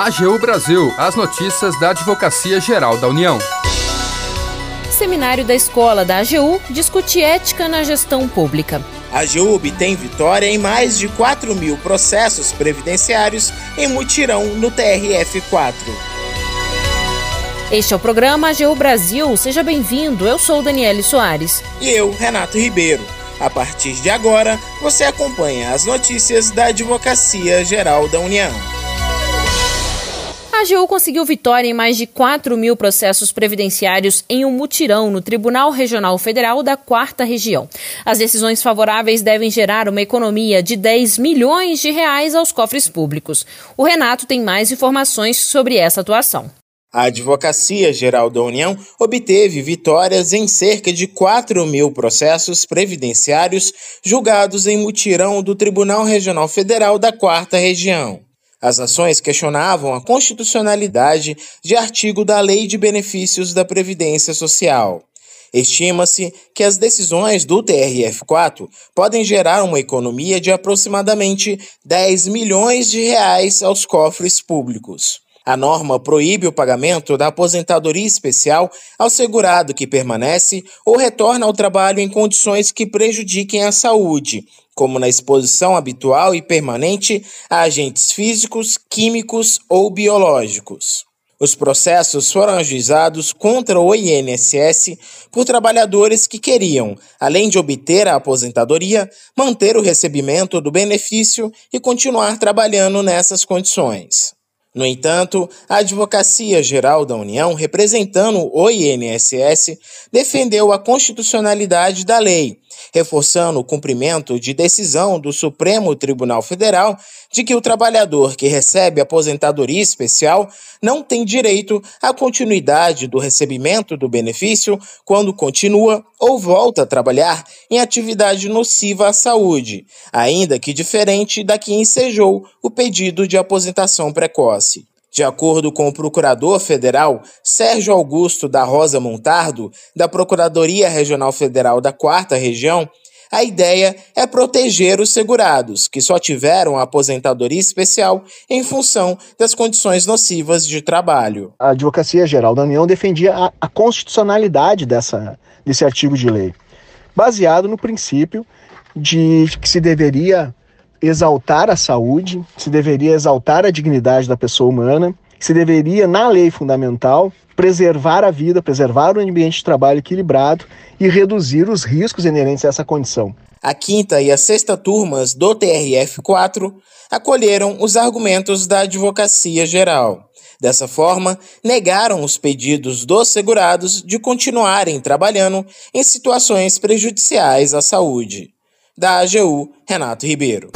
AGU Brasil, as notícias da Advocacia Geral da União. Seminário da Escola da AGU discute ética na gestão pública. A AGU obtém vitória em mais de 4 mil processos previdenciários em mutirão no TRF4. Este é o programa AGU Brasil. Seja bem-vindo. Eu sou Daniele Soares. E eu, Renato Ribeiro. A partir de agora, você acompanha as notícias da Advocacia Geral da União. A AGU conseguiu vitória em mais de 4 mil processos previdenciários em um mutirão no Tribunal Regional Federal da Quarta Região. As decisões favoráveis devem gerar uma economia de 10 milhões de reais aos cofres públicos. O Renato tem mais informações sobre essa atuação. A Advocacia Geral da União obteve vitórias em cerca de 4 mil processos previdenciários julgados em mutirão do Tribunal Regional Federal da Quarta Região. As ações questionavam a constitucionalidade de artigo da Lei de Benefícios da Previdência Social. Estima-se que as decisões do TRF4 podem gerar uma economia de aproximadamente 10 milhões de reais aos cofres públicos. A norma proíbe o pagamento da aposentadoria especial ao segurado que permanece ou retorna ao trabalho em condições que prejudiquem a saúde, como na exposição habitual e permanente a agentes físicos, químicos ou biológicos. Os processos foram ajuizados contra o INSS por trabalhadores que queriam, além de obter a aposentadoria, manter o recebimento do benefício e continuar trabalhando nessas condições. No entanto, a Advocacia Geral da União, representando o INSS, defendeu a constitucionalidade da lei, reforçando o cumprimento de decisão do Supremo Tribunal Federal de que o trabalhador que recebe aposentadoria especial não tem direito à continuidade do recebimento do benefício quando continua ou volta a trabalhar em atividade nociva à saúde, ainda que diferente da que ensejou o pedido de aposentação precoce. De acordo com o procurador federal Sérgio Augusto da Rosa Montardo, da Procuradoria Regional Federal da Quarta Região, a ideia é proteger os segurados, que só tiveram a aposentadoria especial em função das condições nocivas de trabalho. A Advocacia Geral da União defendia a, a constitucionalidade dessa, desse artigo de lei, baseado no princípio de que se deveria exaltar a saúde, se deveria exaltar a dignidade da pessoa humana, se deveria, na lei fundamental, preservar a vida, preservar o ambiente de trabalho equilibrado e reduzir os riscos inerentes a essa condição. A quinta e a sexta turmas do TRF4 acolheram os argumentos da Advocacia Geral. Dessa forma, negaram os pedidos dos segurados de continuarem trabalhando em situações prejudiciais à saúde. Da AGU, Renato Ribeiro.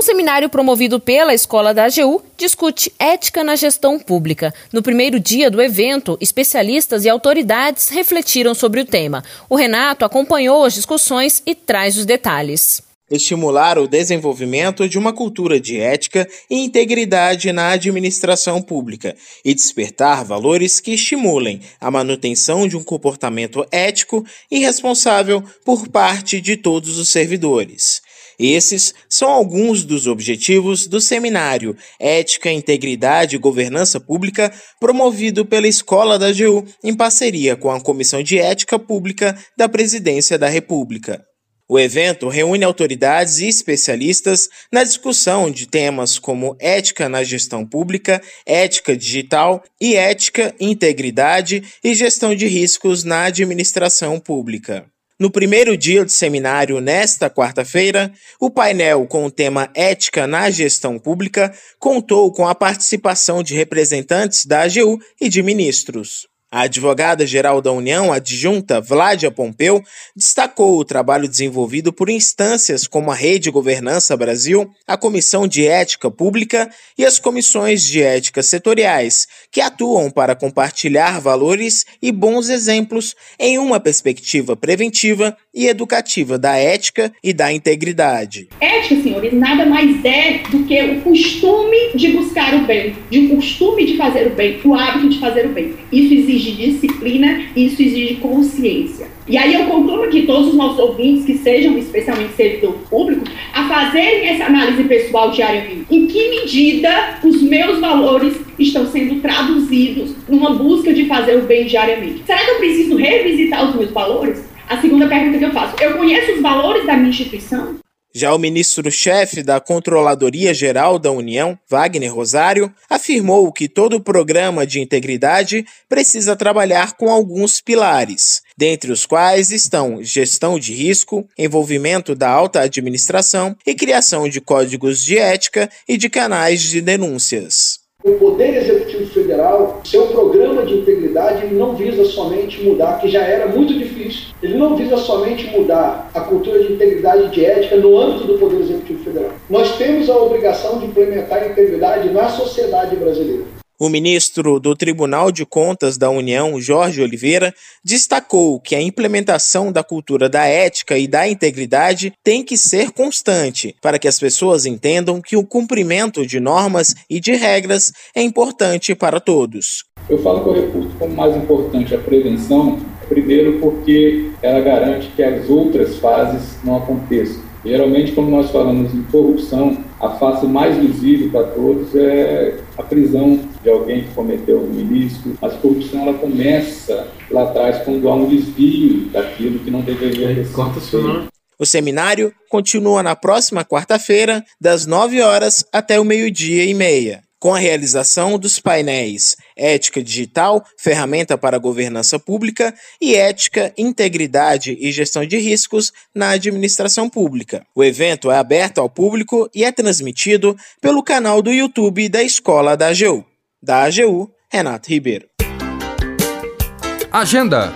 Um seminário promovido pela Escola da AGU discute ética na gestão pública. No primeiro dia do evento, especialistas e autoridades refletiram sobre o tema. O Renato acompanhou as discussões e traz os detalhes estimular o desenvolvimento de uma cultura de ética e integridade na administração pública e despertar valores que estimulem a manutenção de um comportamento ético e responsável por parte de todos os servidores. Esses são alguns dos objetivos do seminário Ética, Integridade e Governança Pública, promovido pela Escola da AGU em parceria com a Comissão de Ética Pública da Presidência da República. O evento reúne autoridades e especialistas na discussão de temas como ética na gestão pública, ética digital e ética, integridade e gestão de riscos na administração pública. No primeiro dia de seminário, nesta quarta-feira, o painel com o tema Ética na Gestão Pública contou com a participação de representantes da AGU e de ministros. A advogada-geral da União, adjunta Vládia Pompeu, destacou o trabalho desenvolvido por instâncias como a Rede Governança Brasil, a Comissão de Ética Pública e as comissões de ética setoriais, que atuam para compartilhar valores e bons exemplos em uma perspectiva preventiva e educativa da ética e da integridade. Ética, senhores, nada mais é do que o costume de buscar o bem, de um costume de fazer o bem, o hábito de fazer o bem. Isso exige disciplina, isso exige consciência. E aí eu concluo que todos os nossos ouvintes, que sejam especialmente servidor público, a fazerem essa análise pessoal diariamente. Em que medida os meus valores estão sendo traduzidos numa busca de fazer o bem diariamente? Será que eu preciso revisitar os meus valores? A segunda pergunta que eu faço: eu conheço os valores da minha instituição? Já o ministro-chefe da Controladoria Geral da União, Wagner Rosário, afirmou que todo programa de integridade precisa trabalhar com alguns pilares, dentre os quais estão gestão de risco, envolvimento da alta administração e criação de códigos de ética e de canais de denúncias. O Poder Executivo Federal, seu programa de integridade, ele não visa somente mudar, que já era muito difícil, ele não visa somente mudar a cultura de integridade e de ética no âmbito do Poder Executivo Federal. Nós temos a obrigação de implementar a integridade na sociedade brasileira. O ministro do Tribunal de Contas da União, Jorge Oliveira, destacou que a implementação da cultura da ética e da integridade tem que ser constante, para que as pessoas entendam que o cumprimento de normas e de regras é importante para todos. Eu falo que eu reputo como mais importante a prevenção, primeiro porque ela garante que as outras fases não aconteçam. Geralmente, quando nós falamos em corrupção, a face mais visível para todos é a prisão de alguém que cometeu algum ilícito. Mas a corrupção ela começa lá atrás quando há um desvio daquilo que não deveria ser. O seminário continua na próxima quarta-feira, das 9 horas até o meio-dia e meia com a realização dos painéis Ética Digital, Ferramenta para a Governança Pública e Ética, Integridade e Gestão de Riscos na Administração Pública. O evento é aberto ao público e é transmitido pelo canal do YouTube da Escola da AGU. Da AGU, Renato Ribeiro. Agenda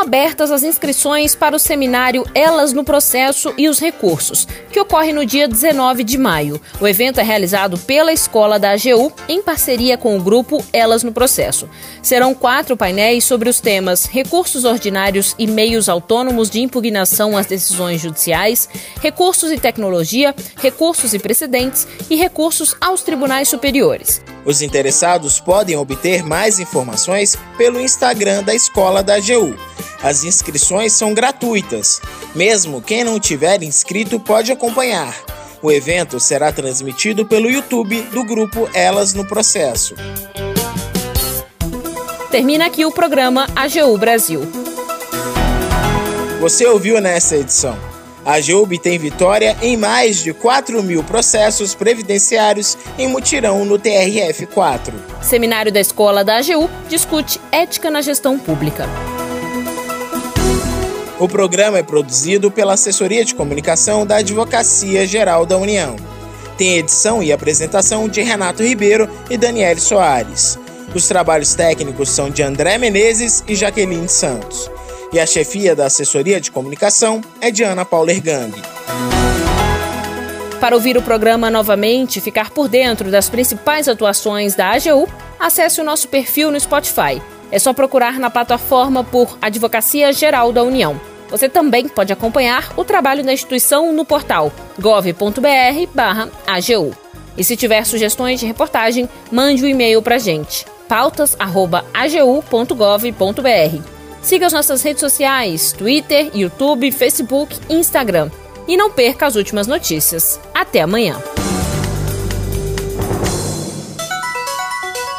abertas as inscrições para o seminário Elas no Processo e os Recursos, que ocorre no dia 19 de maio. O evento é realizado pela Escola da AGU em parceria com o grupo Elas no Processo. Serão quatro painéis sobre os temas recursos ordinários e meios autônomos de impugnação às decisões judiciais, recursos e tecnologia, recursos e precedentes e recursos aos tribunais superiores. Os interessados podem obter mais informações pelo Instagram da Escola da AGU. As inscrições são gratuitas. Mesmo quem não tiver inscrito pode acompanhar. O evento será transmitido pelo YouTube do grupo Elas no Processo. Termina aqui o programa AGU Brasil. Você ouviu nessa edição. A AGU tem vitória em mais de 4 mil processos previdenciários em mutirão no TRF4. Seminário da Escola da AGU discute ética na gestão pública. O programa é produzido pela Assessoria de Comunicação da Advocacia Geral da União. Tem edição e apresentação de Renato Ribeiro e Daniele Soares. Os trabalhos técnicos são de André Menezes e Jaqueline Santos. E a chefia da Assessoria de Comunicação é de Ana Paula Ergang. Para ouvir o programa novamente e ficar por dentro das principais atuações da AGU, acesse o nosso perfil no Spotify é só procurar na plataforma por Advocacia Geral da União. Você também pode acompanhar o trabalho da instituição no portal gov.br/agu. E se tiver sugestões de reportagem, mande o um e-mail para gente: pautas@agu.gov.br. Siga as nossas redes sociais: Twitter, YouTube, Facebook Instagram. E não perca as últimas notícias. Até amanhã.